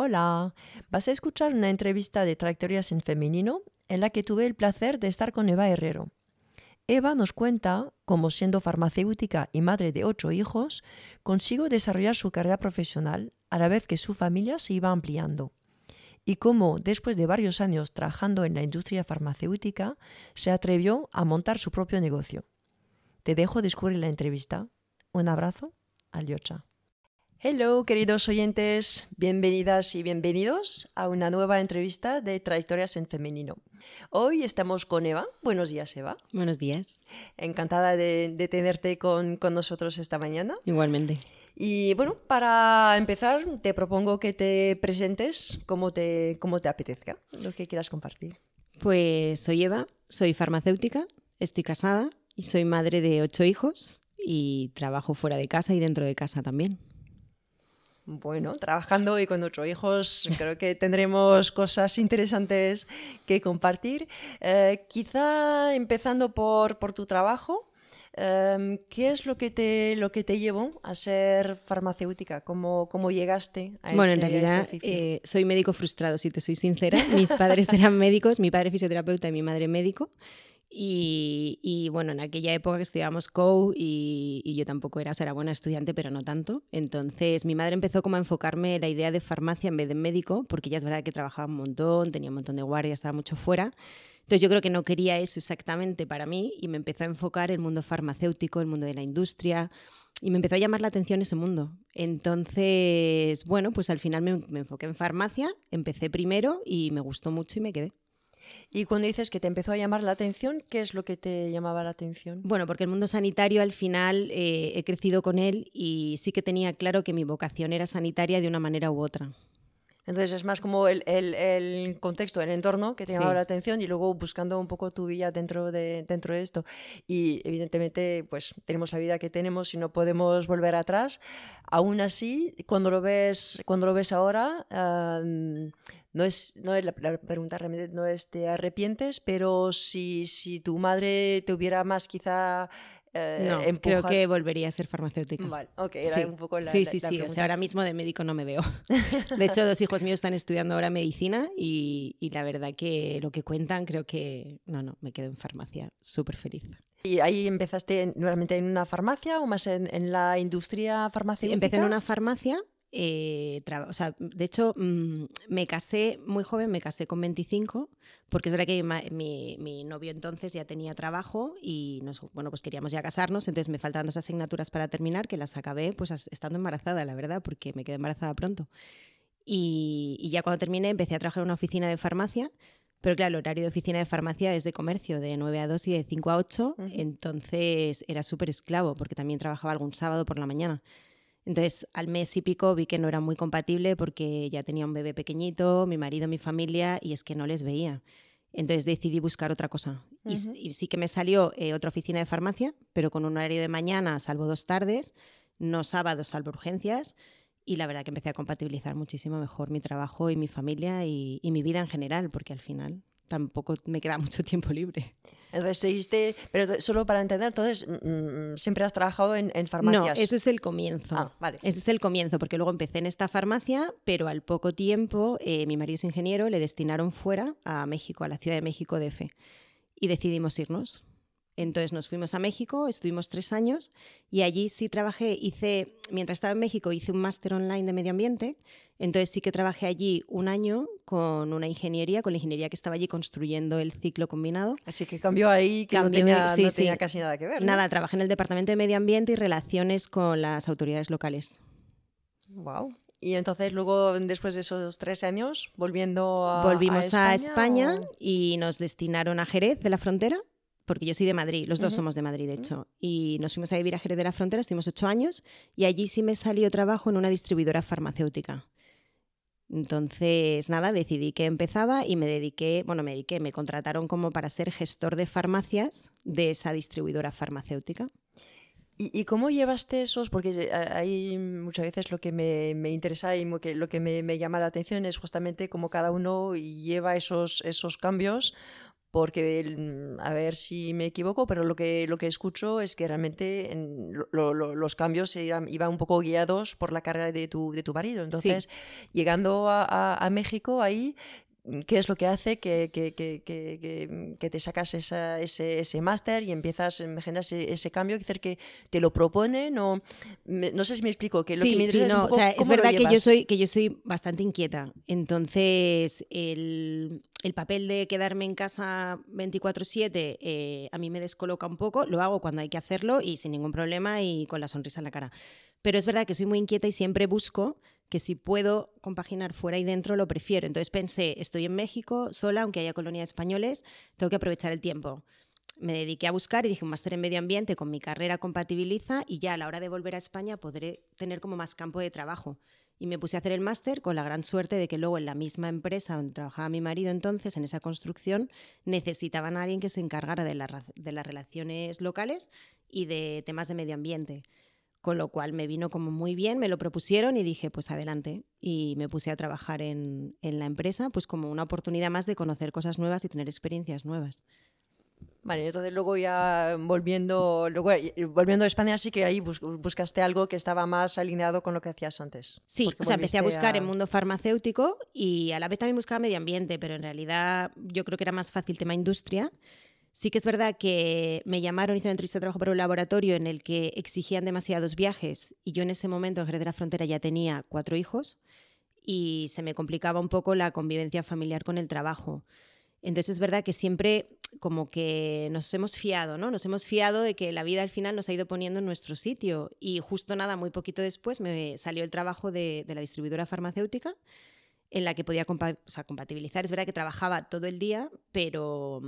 Hola, vas a escuchar una entrevista de Trayectorias en Femenino en la que tuve el placer de estar con Eva Herrero. Eva nos cuenta cómo siendo farmacéutica y madre de ocho hijos, consiguió desarrollar su carrera profesional a la vez que su familia se iba ampliando. Y cómo, después de varios años trabajando en la industria farmacéutica, se atrevió a montar su propio negocio. Te dejo descubrir la entrevista. Un abrazo, Aliocha. Hello, queridos oyentes, bienvenidas y bienvenidos a una nueva entrevista de Trayectorias en Femenino. Hoy estamos con Eva. Buenos días, Eva. Buenos días. Encantada de, tenerte con, con, nosotros esta mañana. Igualmente. Y bueno, para empezar, te propongo que te presentes como te, como te apetezca, lo que quieras compartir. Pues soy Eva, soy farmacéutica, estoy casada y soy madre de ocho hijos y trabajo fuera de casa y dentro de casa también. Bueno, trabajando y con nuestros hijos creo que tendremos cosas interesantes que compartir. Eh, quizá empezando por, por tu trabajo, em, ¿qué es lo que te, lo que te llevó a ser farmacéutica? ¿Cómo, cómo llegaste a bueno, en realidad eh, soy médico frustrado, si te soy sincera. Mis padres eran médicos, mi padre fisioterapeuta y mi madre médico. Y, bueno, en aquella época que estudiábamos CO y, yo tampoco era, era buena estudiante, pero no tanto. Entonces mi madre empezó como a enfocarme la idea de farmacia en vez de médico, porque ya es verdad que trabajaba un montón, tenía un montón de guardia, estaba mucho fuera. Entonces yo creo que no quería eso exactamente para mí y me empezó a enfocar el mundo farmacéutico, el mundo de la industria y me empezó a llamar la atención ese mundo. Entonces, bueno, pues al final me enfoqué en farmacia, empecé primero y me gustó mucho y me quedé. Y cuando dices que te empezó a llamar la atención, ¿qué es lo que te llamaba la atención? Bueno, porque el mundo sanitario al final eh, he crecido con él y sí que tenía claro que mi vocación era sanitaria de una manera u otra. Entonces es más como el, el, contexto, el entorno que te llamaba la atención y luego buscando un poco tu vida dentro de, dentro de esto. Y evidentemente, pues tenemos la vida que tenemos y no podemos volver atrás. Aún así, cuando lo ves, cuando lo ves ahora, no es, no es la, pregunta realmente no es te arrepientes, pero si, si tu madre te hubiera más quizá eh, no, creo que volvería a ser farmacéutica. Vale, ok, era sí. un poco la Sí, sí, sí, o sea, ahora mismo de médico no me veo. De hecho, dos hijos míos están estudiando ahora medicina y, y la verdad que lo que cuentan creo que, no, no, me quedo en farmacia, súper feliz. ¿Y ahí empezaste nuevamente en una farmacia o más en, en la industria farmacéutica? empecé en una farmacia eh, o sea, de hecho, mm, me casé muy joven, me casé con 25, porque es verdad que mi, novio entonces ya tenía trabajo y nos, bueno, pues queríamos ya casarnos, entonces me faltaban dos asignaturas para terminar, que las acabé pues estando embarazada, la verdad, porque me quedé embarazada pronto. Y, ya cuando terminé empecé a trabajar en una oficina de farmacia, pero claro, el horario de oficina de farmacia es de comercio, de 9 a 2 y de 5 a 8, entonces era súper esclavo, porque también trabajaba algún sábado por la mañana. Entonces, al mes y pico vi que no era muy compatible porque ya tenía un bebé pequeñito, mi marido, mi familia, y es que no les veía. Entonces decidí buscar otra cosa. y, sí que me salió eh, otra oficina de farmacia, pero con un horario de mañana, salvo dos tardes, no sábados, salvo urgencias. Y la verdad que empecé a compatibilizar muchísimo mejor mi trabajo y mi familia y mi vida en general, porque al final tampoco me queda mucho tiempo libre. Entonces seguiste, pero solo para entender, entonces mm, mm, siempre has trabajado en, en, farmacias. No, eso es el comienzo. Ah, vale. Ese es el comienzo, porque luego empecé en esta farmacia, pero al poco tiempo eh, mi marido es ingeniero, le destinaron fuera a México, a la Ciudad de México DF, y decidimos irnos. Entonces nos fuimos a México, estuvimos tres años y allí sí trabajé, hice, mientras estaba en México hice un máster online de medio ambiente, entonces sí que trabajé allí un año con una ingeniería, con la ingeniería que estaba allí construyendo el ciclo combinado. Así que cambió ahí, que no, tenía, casi nada que ver. Nada, trabajé en el Departamento de Medio Ambiente y Relaciones con las autoridades locales. Wow. Y entonces luego, después de esos tres años, volviendo a Volvimos a España, y nos destinaron a Jerez de la Frontera porque yo soy de Madrid, los dos somos de Madrid, de hecho, y nos fuimos a vivir a Jerez de la Frontera, estuvimos ocho años, y allí sí me salió trabajo en una distribuidora farmacéutica. Entonces, nada, decidí que empezaba y me dediqué, bueno, me dediqué, me contrataron como para ser gestor de farmacias de esa distribuidora farmacéutica. ¿Y, cómo llevaste esos? Porque hay muchas veces lo que me, interesa y lo que, lo que me, me, llama la atención es justamente cómo cada uno lleva esos, esos cambios porque a ver si me equivoco, pero lo que, lo que escucho es que realmente los cambios iban, iban, un poco guiados por la carrera de tu, de tu marido. Entonces, llegando a, México, ahí qué es lo que hace que, que, que, que te sacas esa, ese, ese máster y empiezas, generas ese, ese, cambio, decir, que te lo proponen o no sé si me explico, que lo que me sí, no, es, o sea, es verdad que yo soy que yo soy bastante inquieta, entonces el, el papel de quedarme en casa 24/7 eh, a mí me descoloca un poco, lo hago cuando hay que hacerlo y sin ningún problema y con la sonrisa en la cara. Pero es verdad que soy muy inquieta y siempre busco que si puedo compaginar fuera y dentro, lo prefiero. Entonces pensé, estoy en México sola, aunque haya colonia de españoles, tengo que aprovechar el tiempo. Me dediqué a buscar y dije, un máster en medio ambiente con mi carrera compatibiliza y ya a la hora de volver a España podré tener como más campo de trabajo. Y me puse a hacer el máster con la gran suerte de que luego en la misma empresa donde trabajaba mi marido entonces, en esa construcción, necesitaban a alguien que se encargara de, de las relaciones locales y de temas de medio ambiente con lo cual me vino como muy bien, me lo propusieron y dije, pues adelante. Y me puse a trabajar en, la empresa, pues como una oportunidad más de conocer cosas nuevas y tener experiencias nuevas. Vale, entonces luego ya volviendo, luego, eh, volviendo a España sí que ahí buscaste algo que estaba más alineado con lo que hacías antes. Sí, o sea, empecé a buscar en mundo farmacéutico y a la vez también buscaba medio ambiente, pero en realidad yo creo que era más fácil tema industria. Sí que es verdad que me llamaron, hice una entrevista de trabajo para un laboratorio en el que exigían demasiados viajes y yo en ese momento en Jerez de la Frontera ya tenía cuatro hijos y se me complicaba un poco la convivencia familiar con el trabajo. Entonces es verdad que siempre como que nos hemos fiado, ¿no? Nos hemos fiado de que la vida al final nos ha ido poniendo en nuestro sitio y justo nada, muy poquito después me salió el trabajo de, la distribuidora farmacéutica en la que podía compatibilizar. Es verdad que trabajaba todo el día, pero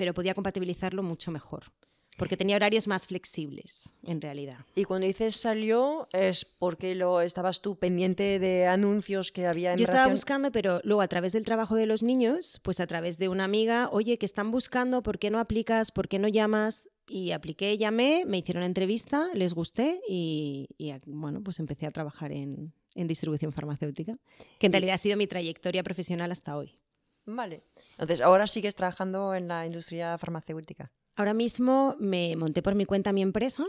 pero podía compatibilizarlo mucho mejor porque tenía horarios más flexibles, en realidad. Y cuando dices salió, ¿es porque lo estabas tú pendiente de anuncios que había en Yo estaba buscando, pero luego a través del trabajo de los niños, pues a través de una amiga, oye, que están buscando, ¿por qué no aplicas? ¿Por qué no llamas? Y apliqué, llamé, me hicieron entrevista, les gusté y, bueno, pues empecé a trabajar en, en distribución farmacéutica, que en realidad ha sido mi trayectoria profesional hasta hoy. Vale. Entonces, ahora sigues trabajando en la industria farmacéutica. Ahora mismo me monté por mi cuenta mi empresa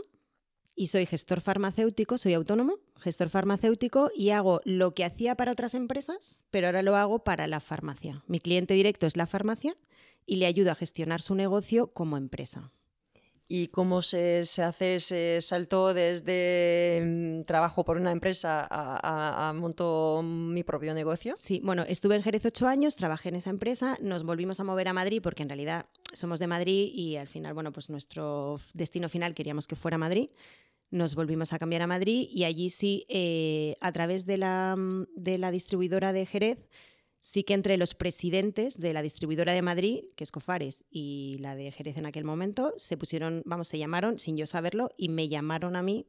y soy gestor farmacéutico, soy autónomo, gestor farmacéutico y hago lo que hacía para otras empresas, pero ahora lo hago para la farmacia. Mi cliente directo es la farmacia y le ayudo a gestionar su negocio como empresa y cómo se, se, hace ese salto desde mm, trabajo por una empresa a, a, monto mi propio negocio. Sí, bueno, estuve en Jerez ocho años, trabajé en esa empresa, nos volvimos a mover a Madrid porque en realidad somos de Madrid y al final, bueno, pues nuestro destino final queríamos que fuera Madrid. Nos volvimos a cambiar a Madrid y allí sí, eh, a través de la, mm, de la distribuidora de Jerez, sí que entre los presidentes de la distribuidora de Madrid, que es Cofares, y la de Jerez en aquel momento, se pusieron, vamos, se llamaron sin yo saberlo y me llamaron a mí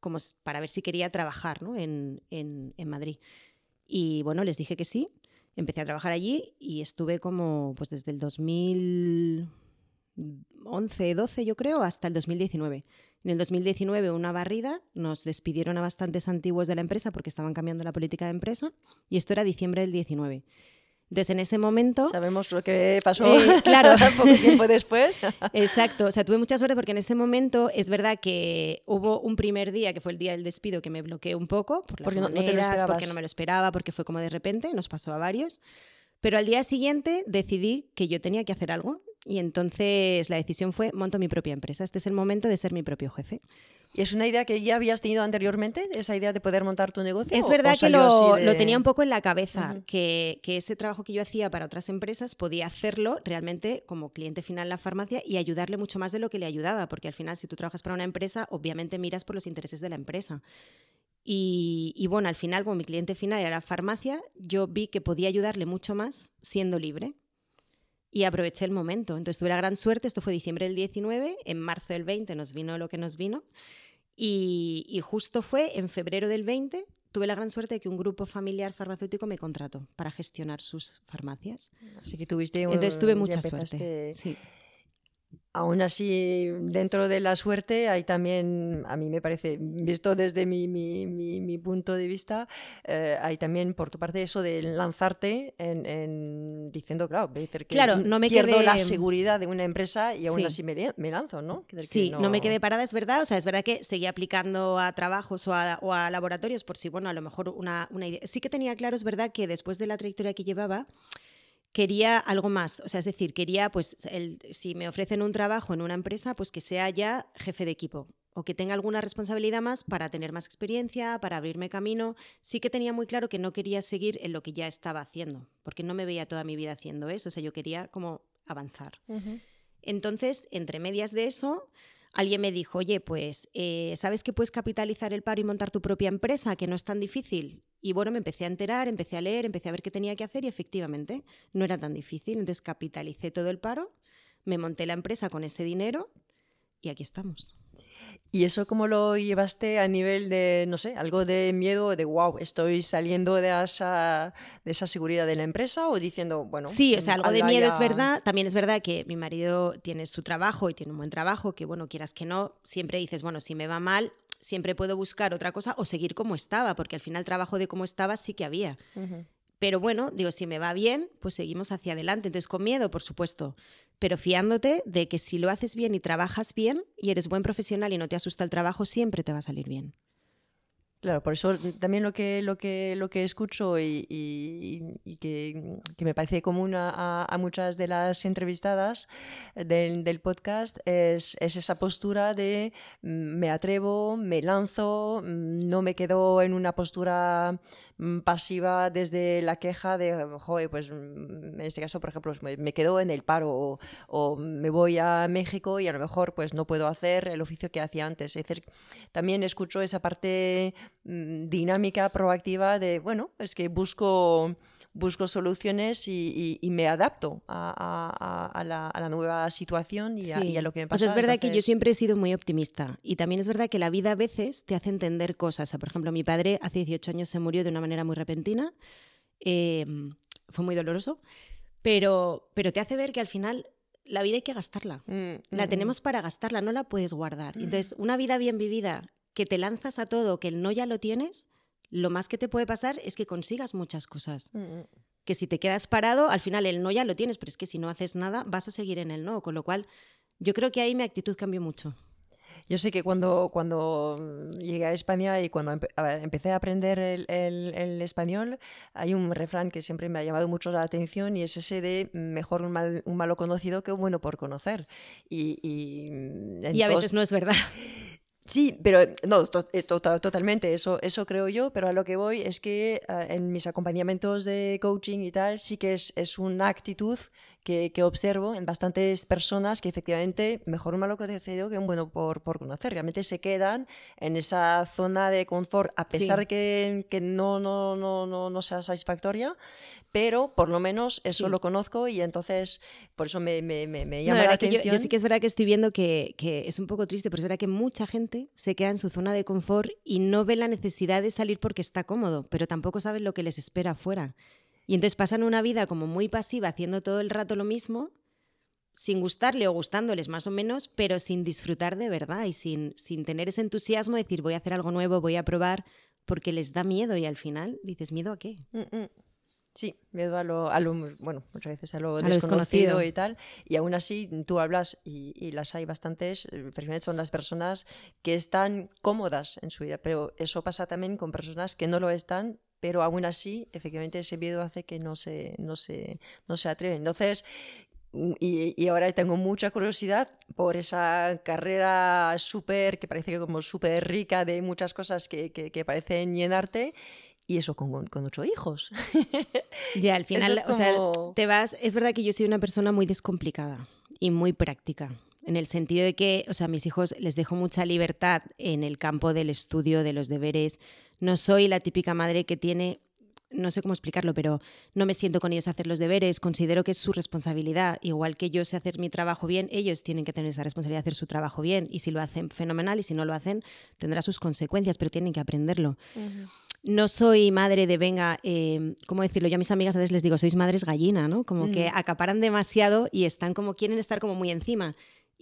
como para ver si quería trabajar ¿no? en, en, en, Madrid. Y bueno, les dije que sí, empecé a trabajar allí y estuve como pues desde el 2011, 12 yo creo, hasta el 2019. En el 2019 una barrida, nos despidieron a bastantes antiguos de la empresa porque estaban cambiando la política de empresa y esto era diciembre del 19. Entonces, en ese momento... Sabemos lo que pasó eh, claro. poco tiempo después. Exacto. O sea, tuve mucha suerte porque en ese momento es verdad que hubo un primer día, que fue el día del despido, que me bloqueé un poco por las porque no, porque no me lo esperaba, porque fue como de repente, nos pasó a varios. Pero al día siguiente decidí que yo tenía que hacer algo y entonces la decisión fue, monto mi propia empresa. Este es el momento de ser mi propio jefe. ¿Y es una idea que ya habías tenido anteriormente, esa idea de poder montar tu negocio? Es verdad que lo, tenía un poco en la cabeza, que, ese trabajo que yo hacía para otras empresas podía hacerlo realmente como cliente final en la farmacia y ayudarle mucho más de lo que le ayudaba, porque al final si tú trabajas para una empresa, obviamente miras por los intereses de la empresa. Y, y bueno, al final, como mi cliente final era la farmacia, yo vi que podía ayudarle mucho más siendo libre y aproveché el momento. Entonces tuve la gran suerte, esto fue diciembre del 19, en marzo del 20 nos vino lo que nos vino y, justo fue en febrero del 20 tuve la gran suerte de que un grupo familiar farmacéutico me contrató para gestionar sus farmacias. Así que tuviste Entonces tuve mucha suerte. Sí. Aún así, dentro de la suerte hay también, a mí me parece, visto desde mi, mi, mi, punto de vista, eh, hay también por tu parte eso de lanzarte en, diciendo, claro, que claro, no me pierdo la seguridad de una empresa y aún así me, me, lanzo, ¿no? sí, no... me quedé parada, es verdad. O sea, es verdad que seguí aplicando a trabajos o a, o a laboratorios por si, bueno, a lo mejor una, una idea. Sí que tenía claro, es verdad, que después de la trayectoria que llevaba, quería algo más. O sea, es decir, quería, pues, el, si me ofrecen un trabajo en una empresa, pues que sea ya jefe de equipo o que tenga alguna responsabilidad más para tener más experiencia, para abrirme camino. Sí que tenía muy claro que no quería seguir en lo que ya estaba haciendo, porque no me veía toda mi vida haciendo eso. O sea, yo quería como avanzar. Entonces, entre medias de eso, alguien me dijo, oye, pues, eh, ¿sabes que puedes capitalizar el paro y montar tu propia empresa, que no es tan difícil? Y bueno, me empecé a enterar, empecé a leer, empecé a ver qué tenía que hacer y efectivamente no era tan difícil. Entonces capitalicé todo el paro, me monté la empresa con ese dinero y aquí estamos. ¿Y eso cómo lo llevaste a nivel de, no sé, algo de miedo, de wow, estoy saliendo de esa, de esa seguridad de la empresa o diciendo, bueno. Sí, o sea, algo de miedo es verdad. También es verdad que mi marido tiene su trabajo y tiene un buen trabajo, que bueno, quieras que no, siempre dices, bueno, si me va mal, siempre puedo buscar otra cosa o seguir como estaba, porque al final trabajo de como estaba sí que había. Pero bueno, digo, si me va bien, pues seguimos hacia adelante. Entonces, con miedo, por supuesto pero fiándote de que si lo haces bien y trabajas bien y eres buen profesional y no te asusta el trabajo, siempre te va a salir bien. Claro, por eso también lo que, lo que, lo que escucho y, que, me parece común a, muchas de las entrevistadas del, del podcast es, es, esa postura de mm, me atrevo, me lanzo, mm, no me quedo en una postura pasiva desde la queja de, joder, pues mm, en este caso, por ejemplo, me quedo en el paro o, me voy a México y a lo mejor pues no puedo hacer el oficio que hacía antes. También escucho esa parte mm, dinámica, proactiva de, bueno, es que busco busco soluciones y, me adapto a, la, nueva situación y, a, lo que me pasa. Pues es verdad que yo siempre he sido muy optimista y también es verdad que la vida a veces te hace entender cosas. por ejemplo, mi padre hace 18 años se murió de una manera muy repentina, em, fue muy doloroso, pero, pero te hace ver que al final la vida hay que gastarla. Mm, la mm, tenemos mm. para gastarla, no la puedes guardar. Entonces, una vida bien vivida, que te lanzas a todo, que el no ya lo tienes, lo más que te puede pasar es que consigas muchas cosas. Mm, mm. Que si te quedas parado, al final el no ya lo tienes, pero es que si no haces nada, vas a seguir en el no. Con lo cual, yo creo que ahí mi actitud cambió mucho. Yo sé que cuando, cuando llegué a España y cuando empecé a aprender el, español, hay un refrán que siempre me ha llamado mucho la atención y es ese de mejor un, mal, un malo conocido que un bueno por conocer. Y, y, a veces no es verdad. Sí, pero no, eh, totalmente, eso, eso creo yo, pero a lo que voy es que ah, en mis acompañamientos de coaching y tal, sí que es, es una actitud que, observo en bastantes personas que efectivamente mejor un malo conocido que un bueno por, por conocer. Realmente se quedan en esa zona de confort, a pesar de que, que, no, no, no, no, no sea satisfactoria, pero por lo menos eso lo conozco y entonces por eso me, me, me, llama la atención. Yo, sí que es verdad que estoy viendo que, que, es un poco triste, pero es verdad que mucha gente se queda en su zona de confort y no ve la necesidad de salir porque está cómodo, pero tampoco saben lo que les espera afuera. Y entonces pasan una vida como muy pasiva, haciendo todo el rato lo mismo, sin gustarle o gustándoles más o menos, pero sin disfrutar de verdad y sin, sin tener ese entusiasmo de decir voy a hacer algo nuevo, voy a probar, porque les da miedo y al final dices, ¿miedo a qué? Mm, mm. Sí, miedo a lo, a lo, bueno, muchas veces a lo, desconocido, y tal. Y aún así, tú hablas, y, las hay bastantes, eh, precisamente son las personas que están cómodas en su vida, pero eso pasa también con personas que no lo están pero aún así, efectivamente, ese miedo hace que no se, no se, no se atreven. Entonces, mm, y, ahora tengo mucha curiosidad por esa carrera súper, que parece como súper rica de muchas cosas que, que, parecen llenarte. Y eso con, con ocho hijos. Ya, al final, o sea, te vas. Es verdad que yo soy una persona muy descomplicada y muy práctica en el sentido de que, o sea, a mis hijos les dejo mucha libertad en el campo del estudio, de los deberes. No soy la típica madre que tiene, no sé cómo explicarlo, pero no me siento con ellos a hacer los deberes, considero que es su responsabilidad. Igual que yo sé hacer mi trabajo bien, ellos tienen que tener esa responsabilidad de hacer su trabajo bien. Y si lo hacen, fenomenal, y si no lo hacen, tendrá sus consecuencias, pero tienen que aprenderlo. No soy madre de, venga, eh, ¿cómo decirlo? Yo a mis amigas a veces les digo, sois madres gallina, ¿no? Como que acaparan demasiado y están como, quieren estar como muy encima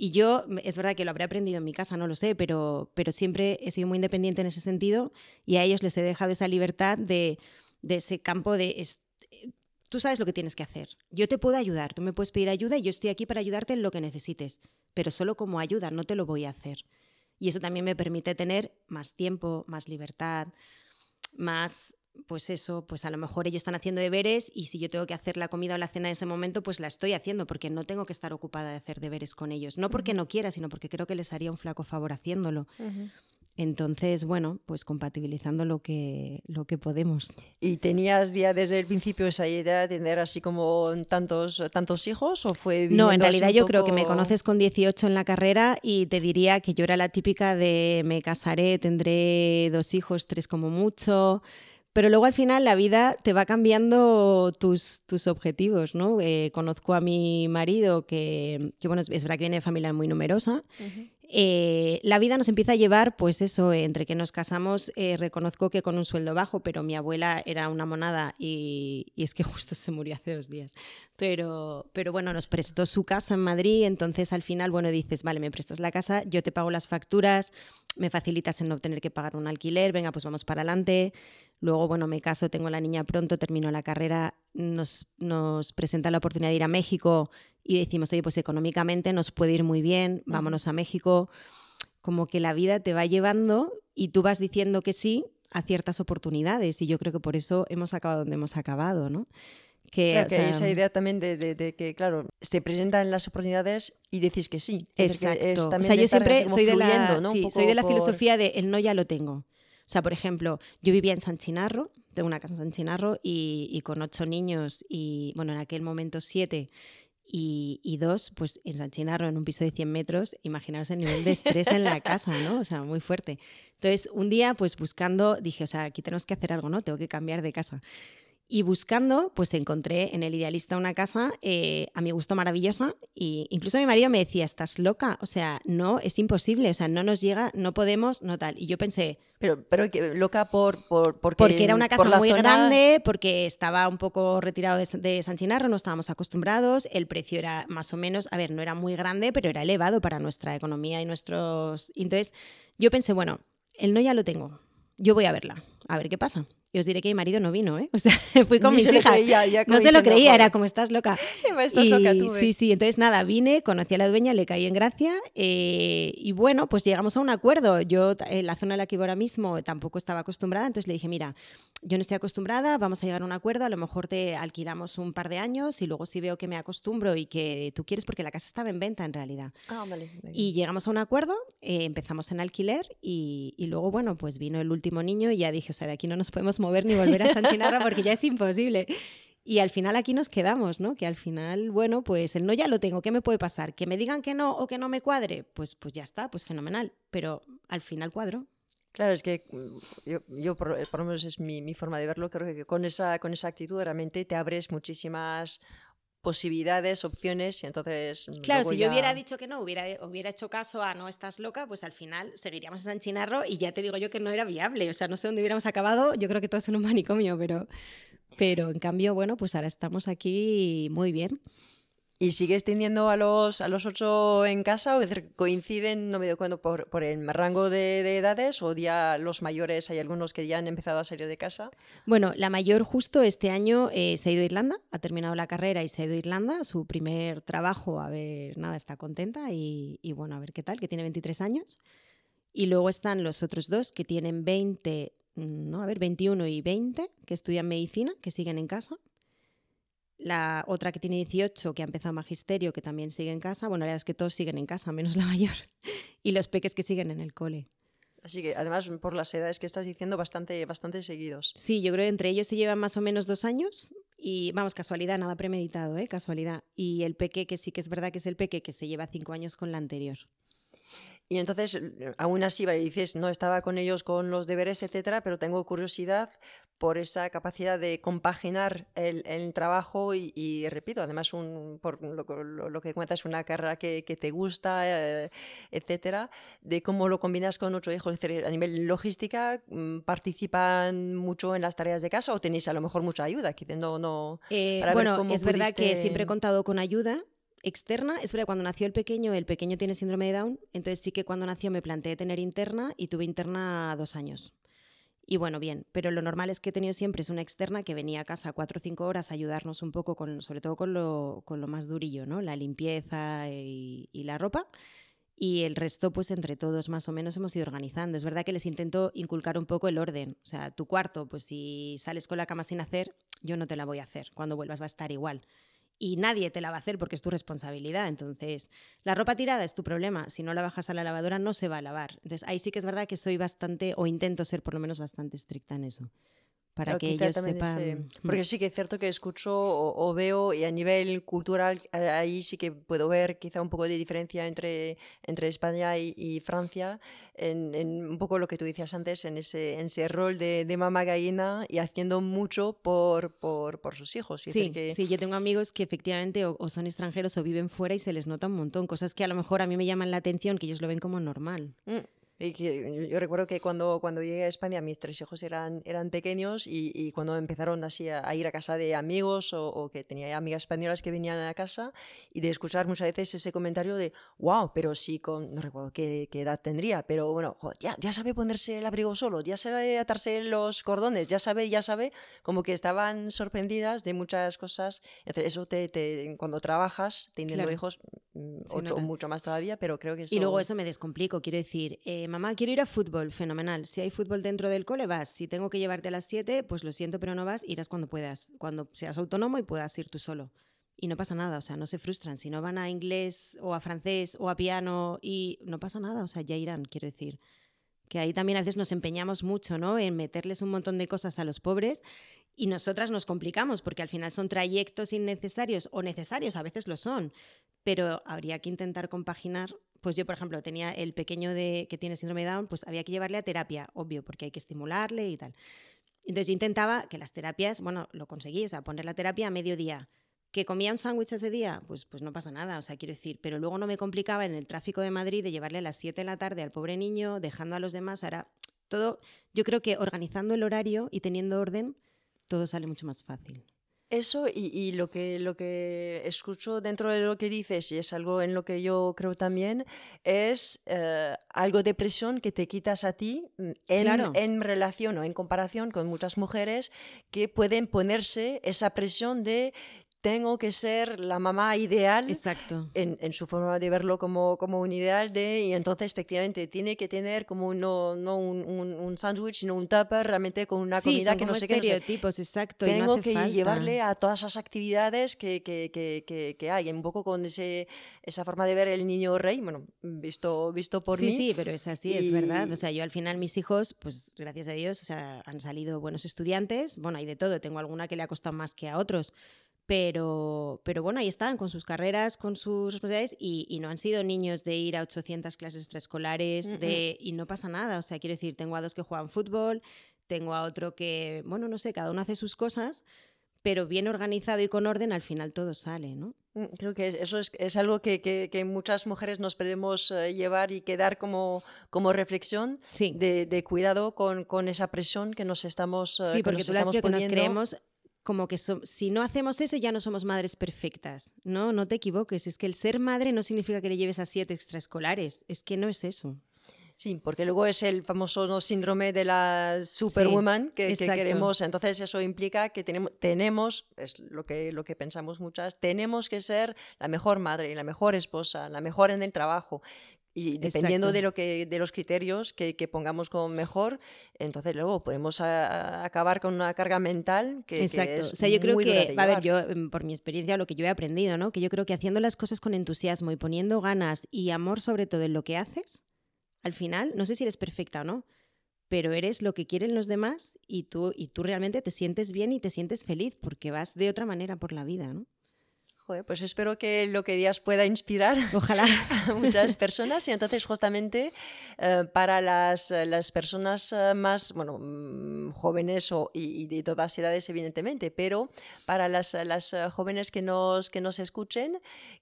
Y yo, es verdad que lo habré aprendido en mi casa, no lo sé, pero, pero siempre he sido muy independiente en ese sentido y a ellos les he dejado esa libertad de, de ese campo de... tú sabes lo que tienes que hacer. Yo te puedo ayudar, tú me puedes pedir ayuda y yo estoy aquí para ayudarte en lo que necesites, pero solo como ayuda, no te lo voy a hacer. Y eso también me permite tener más tiempo, más libertad, más pues eso, pues a lo mejor ellos están haciendo deberes y si yo tengo que hacer la comida o la cena en ese momento, pues la estoy haciendo porque no tengo que estar ocupada de hacer deberes con ellos. No porque no quiera, sino porque creo que les haría un flaco favor haciéndolo. Entonces, bueno, pues compatibilizando lo que, lo que podemos. ¿Y tenías ya desde el principio esa idea de tener así como tantos, tantos hijos o fue No, en realidad yo creo que me conoces con 18 en la carrera y te diría que yo era la típica de me casaré, tendré dos hijos, tres como mucho. Pero luego al final la vida te va cambiando tus, tus objetivos, ¿no? Eh, conozco a mi marido que, que, bueno, es, verdad que viene de familia muy numerosa. Eh, la vida nos empieza a llevar, pues eso, entre que nos casamos, eh, reconozco que con un sueldo bajo, pero mi abuela era una monada y, y, es que justo se murió hace dos días. Pero, pero bueno, nos prestó su casa en Madrid, entonces al final, bueno, dices, vale, me prestas la casa, yo te pago las facturas, me facilitas en no tener que pagar un alquiler, venga, pues vamos para adelante. Luego, bueno, me caso, tengo la niña pronto, termino la carrera, nos, nos presenta la oportunidad de ir a México y decimos, oye, pues económicamente nos puede ir muy bien, vámonos a México. Como que la vida te va llevando y tú vas diciendo que sí a ciertas oportunidades y yo creo que por eso hemos acabado donde hemos acabado, ¿no? Que, esa idea también de, que, claro, se presentan las oportunidades y decís que sí. Exacto. o sea, yo siempre soy de, la, soy de la filosofía de el no ya lo tengo. O sea, por ejemplo, yo vivía en San Chinarro, tengo una casa en San Chinarro y, con ocho niños y, bueno, en aquel momento siete y, dos, pues en San Chinarro, en un piso de 100 metros, imaginaos el nivel de estrés en la casa, ¿no? O sea, muy fuerte. Entonces, un día, pues buscando, dije, o sea, aquí tenemos que hacer algo, ¿no? Tengo que cambiar de casa. Y buscando, pues encontré en el idealista una casa eh, a mi gusto maravillosa. Y incluso mi marido me decía, estás loca. O sea, no, es imposible. O sea, no nos llega, no podemos, no tal. Y yo pensé. Pero, pero loca por, por porque, era una casa muy grande, porque estaba un poco retirado de, de, San Chinarro, no estábamos acostumbrados. El precio era más o menos, a ver, no era muy grande, pero era elevado para nuestra economía y nuestros. Entonces, yo pensé, bueno, el no ya lo tengo. Yo voy a verla, a ver qué pasa. Y os diré que mi marido no vino, ¿eh? O sea, fui con mis hijas. no se lo creía, era como estás loca. estás loca tú, Sí, sí, entonces nada, vine, conocí a la dueña, le caí en gracia eh, y bueno, pues llegamos a un acuerdo. Yo en la zona en la que iba ahora mismo tampoco estaba acostumbrada, entonces le dije, mira, yo no estoy acostumbrada, vamos a llegar a un acuerdo, a lo mejor te alquilamos un par de años y luego si veo que me acostumbro y que tú quieres, porque la casa estaba en venta en realidad. Ah, vale, Y llegamos a un acuerdo, eh, empezamos en alquiler y, y luego, bueno, pues vino el último niño y ya dije, o sea, de aquí no nos podemos mover ni volver a San Chinarro porque ya es imposible. Y al final aquí nos quedamos, ¿no? Que al final, bueno, pues el no ya lo tengo, ¿qué me puede pasar? Que me digan que no o que no me cuadre, pues, pues ya está, pues fenomenal. Pero al final cuadro. Claro, es que mm, yo, yo por, lo menos es mi, mi, forma de verlo, creo que con esa, con esa actitud realmente te abres muchísimas posibilidades, opciones y entonces... Claro, si yo hubiera dicho que no, hubiera, hubiera hecho caso a no estás loca, pues al final seguiríamos en San Chinarro y ya te digo yo que no era viable, o sea, no sé dónde hubiéramos acabado, yo creo que todo es en un manicomio, pero, pero en cambio, bueno, pues ahora estamos aquí muy bien. ¿Y sigues teniendo a los, a los ocho en casa? ¿O decir, coinciden, no me doy cuenta, por, por el rango de, edades? ¿O ya los mayores, hay algunos que ya han empezado a salir de casa? Bueno, la mayor justo este año eh, se ha ido a Irlanda, ha terminado la carrera y se ha ido a Irlanda, su primer trabajo, a ver, nada, está contenta y, y bueno, a ver qué tal, que tiene 23 años. Y luego están los otros dos que tienen 20, mm, no, a ver, 21 y 20, que estudian medicina, que siguen en casa la otra que tiene 18, que ha empezado magisterio, que también sigue en casa. Bueno, la verdad es que todos siguen en casa, menos la mayor. y los peques que siguen en el cole. Así que además por las edades que estás diciendo bastante, bastante seguidos. Sí, yo creo que entre ellos se llevan más o menos dos años y vamos, casualidad, nada premeditado, ¿eh? casualidad. Y el peque, que sí que es verdad que es el peque, que se lleva cinco años con la anterior. Y entonces, aún así, dices, no estaba con ellos con los deberes, etcétera, pero tengo curiosidad por esa capacidad de compaginar el, trabajo y, repito, además, un, por lo, que cuentas, una carrera que, te gusta, eh, etcétera, de cómo lo combinas con otro hijo. a nivel logística, mm, ¿participan mucho en las tareas de casa o tenéis a lo mejor mucha ayuda? no, eh, bueno, es verdad que siempre he contado con ayuda externa, es verdad, cuando nació el pequeño, el pequeño tiene síndrome de Down, entonces sí que cuando nació me planteé tener interna y tuve interna dos años. Y bueno, bien, pero lo normal es que he tenido siempre es una externa que venía a casa cuatro o cinco horas a ayudarnos un poco, sobre todo con lo, con lo más durillo, ¿no? La limpieza y, y, la ropa. Y el resto, pues entre todos más o menos hemos ido organizando. Es verdad que les intento inculcar un poco el orden. O sea, tu cuarto, pues si sales con la cama sin hacer, yo no te la voy a hacer. Cuando vuelvas va a estar igual y nadie te la va a hacer porque es tu responsabilidad. Entonces, la ropa tirada es tu problema. Si no la bajas a la lavadora, no se va a lavar. Entonces, ahí sí que es verdad que soy bastante, o intento ser por lo menos bastante estricta en eso para que ellos sepan. Mm. porque sí que es cierto que escucho o, veo y a nivel cultural ahí sí que puedo ver quizá un poco de diferencia entre, entre España y, Francia en, un poco lo que tú decías antes en ese, en ese rol de, de mamá gallina y haciendo mucho por, por, por sus hijos. Sí, sí, yo tengo amigos que efectivamente o, son extranjeros o viven fuera y se les nota un montón, cosas que a lo mejor a mí me llaman la atención, que ellos lo ven como normal. Mm. Y yo recuerdo que cuando, cuando llegué a España mis tres hijos eran, eran pequeños y, y cuando empezaron así a, ir a casa de amigos o, que tenía amigas españolas que venían a casa y de escuchar muchas veces ese comentario de, wow, pero sí con, no recuerdo qué, qué edad tendría, pero bueno, ya, ya sabe ponerse el abrigo solo, ya sabe atarse los cordones, ya sabe, ya sabe, como que estaban sorprendidas de muchas cosas. Eso te, te cuando trabajas teniendo hijos, mm, ocho, mucho más todavía, pero creo que eso... Y luego eso me descomplico, quiero decir... Eh, mamá, quiero ir a fútbol, fenomenal. Si hay fútbol dentro del cole, vas. Si tengo que llevarte a las 7, pues lo siento, pero no vas, irás cuando puedas, cuando seas autónomo y puedas ir tú solo. Y no pasa nada, o sea, no se frustran. Si no van a inglés o a francés o a piano y no pasa nada, o sea, ya irán, quiero decir. Que ahí también a veces nos empeñamos mucho, ¿no? En meterles un montón de cosas a los pobres y nosotras nos complicamos porque al final son trayectos innecesarios o necesarios, a veces lo son, pero habría que intentar compaginar pues yo, por ejemplo, tenía el pequeño de, que tiene síndrome de Down, pues había que llevarle a terapia, obvio, porque hay que estimularle y tal. Entonces yo intentaba que las terapias, bueno, lo conseguí, o sea, poner la terapia a mediodía. ¿Que comía un sándwich ese día? Pues, pues no pasa nada, o sea, quiero decir, pero luego no me complicaba en el tráfico de Madrid de llevarle a las 7 de la tarde al pobre niño, dejando a los demás. Ahora, todo, yo creo que organizando el horario y teniendo orden, todo sale mucho más fácil. Eso y, lo, que, lo que escucho dentro de lo que dices, y es algo en lo que yo creo también, es eh, algo de presión que te quitas a ti mm, en, en relación o en comparación con muchas mujeres que pueden ponerse esa presión de tengo que ser la mamá ideal Exacto. En, su forma de verlo como, como un ideal de y entonces efectivamente tiene que tener como no, no un, un, sándwich sino un tupper realmente con una comida que no sé qué estereotipos exacto tengo que llevarle a todas esas actividades que, que, que, que, hay un poco con ese, esa forma de ver el niño rey bueno visto visto por sí, mí sí sí pero es así es verdad o sea yo al final mis hijos pues gracias a Dios o sea han salido buenos estudiantes bueno hay de todo tengo alguna que le ha costado más que a otros pero, pero bueno, ahí están con sus carreras, con sus responsabilidades y, no han sido niños de ir a 800 clases extraescolares de, y no pasa nada. O sea, quiero decir, tengo a dos que juegan fútbol, tengo a otro que, bueno, no sé, cada uno hace sus cosas, pero bien organizado y con orden, al final todo sale, ¿no? Mm, creo que eso es, algo que, muchas mujeres nos podemos eh, llevar y quedar como, como reflexión de, cuidado con, con, esa presión que nos estamos uh, Sí, porque tú estamos que nos creemos como que si no hacemos eso ya no somos madres perfectas. No, no te equivoques. Es que el ser madre no significa que le lleves a siete extraescolares. Es que no es eso. Sí, porque luego es el famoso síndrome de la superwoman que, queremos. Entonces eso implica que tenemos, tenemos, es lo que, lo que pensamos muchas, tenemos que ser la mejor madre, la mejor esposa, la mejor en el trabajo. Y dependiendo de, lo que, de los criterios que, pongamos como mejor, entonces luego podemos acabar con una carga mental que, Exacto. es o sea, yo creo que, a ver, yo em, por mi experiencia, lo que yo he aprendido, ¿no? Que yo creo que haciendo las cosas con entusiasmo y poniendo ganas y amor sobre todo en lo que haces, al final, no sé si eres perfecta o no, pero eres lo que quieren los demás y tú, y tú realmente te sientes bien y te sientes feliz porque vas de otra manera por la vida, ¿no? Pues espero que lo que digas pueda inspirar Ojalá. a muchas personas y entonces justamente eh, para las, las, personas eh, más bueno, mm, jóvenes o, y, de todas edades evidentemente, pero para las, las eh, jóvenes que nos, que nos escuchen,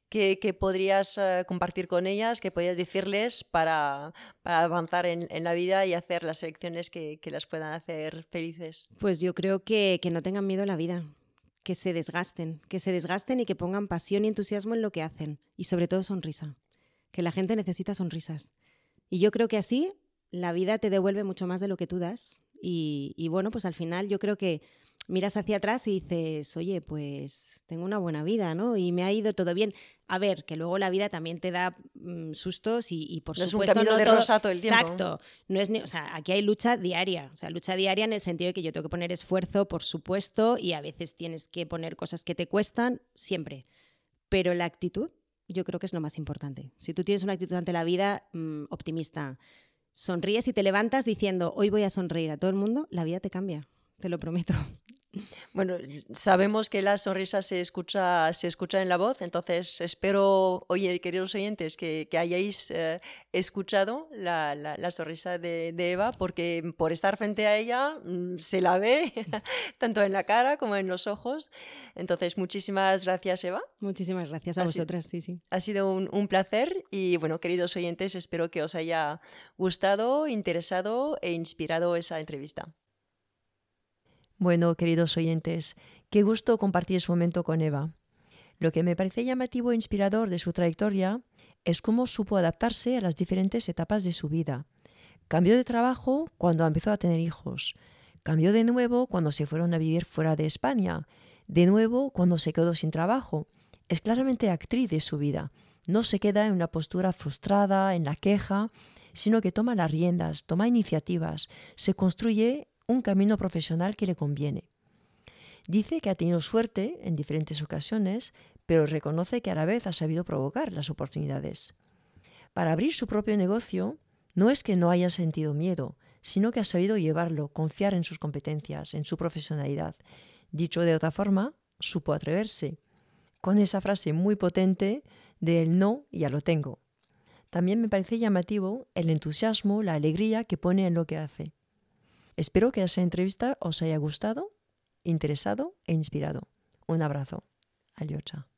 ¿qué, podrías compartir con ellas, qué podrías decirles para, para avanzar en, en, la vida y hacer las elecciones que, que, las puedan hacer felices? Pues yo creo que, que no tengan miedo a la vida que se desgasten, que se desgasten y que pongan pasión y entusiasmo en lo que hacen. Y sobre todo sonrisa, que la gente necesita sonrisas. Y yo creo que así la vida te devuelve mucho más de lo que tú das. Y, y bueno, pues al final yo creo que miras hacia atrás y dices, oye, pues tengo una buena vida, ¿no? Y me ha ido todo bien. A ver, que luego la vida también te da mm, sustos y, y por No es un supuesto camino no de todo- rosa todo el tiempo. Exacto. No es ni- o sea, aquí hay lucha diaria. O sea, lucha diaria en el sentido de que yo tengo que poner esfuerzo, por supuesto, y a veces tienes que poner cosas que te cuestan, siempre. Pero la actitud, yo creo que es lo más importante. Si tú tienes una actitud ante la vida mm, optimista, sonríes y te levantas diciendo, hoy voy a sonreír a todo el mundo, la vida te cambia. Te lo prometo. Bueno, sabemos que la sonrisa se escucha, se escucha en la voz, entonces espero, oye, queridos oyentes, que, que hayáis eh, escuchado la, la- la sonrisa de, de Eva, porque por estar frente a ella mm, se la ve tanto en la cara como en los ojos. Entonces, muchísimas gracias, Eva. Muchísimas gracias a vosotras, sí, sí. Ha sido un, un placer y, bueno, queridos oyentes, espero que os haya gustado, interesado e inspirado esa entrevista. Bueno, queridos oyentes, qué gusto compartir ese momento con Eva. Lo que me parece llamativo e inspirador de su trayectoria es cómo supo adaptarse a las diferentes etapas de su vida. Cambió de trabajo cuando empezó a tener hijos. Cambió de nuevo cuando se fueron a vivir fuera de España. De nuevo cuando se quedó sin trabajo. Es claramente actriz de su vida. No se queda en una postura frustrada, en la queja, sino que toma las riendas, toma iniciativas, se construye un camino profesional que le conviene. Dice que ha tenido suerte en diferentes ocasiones, pero reconoce que a la vez ha sabido provocar las oportunidades. Para abrir su propio negocio, no es que no haya sentido miedo, sino que ha sabido llevarlo, confiar en sus competencias, en su profesionalidad. Dicho de otra forma, supo atreverse, con esa frase muy potente de el no ya lo tengo. También me parece llamativo el entusiasmo, la alegría que pone en lo que hace. Espero que esa entrevista os haya gustado, interesado e inspirado. Un abrazo. Aliocha.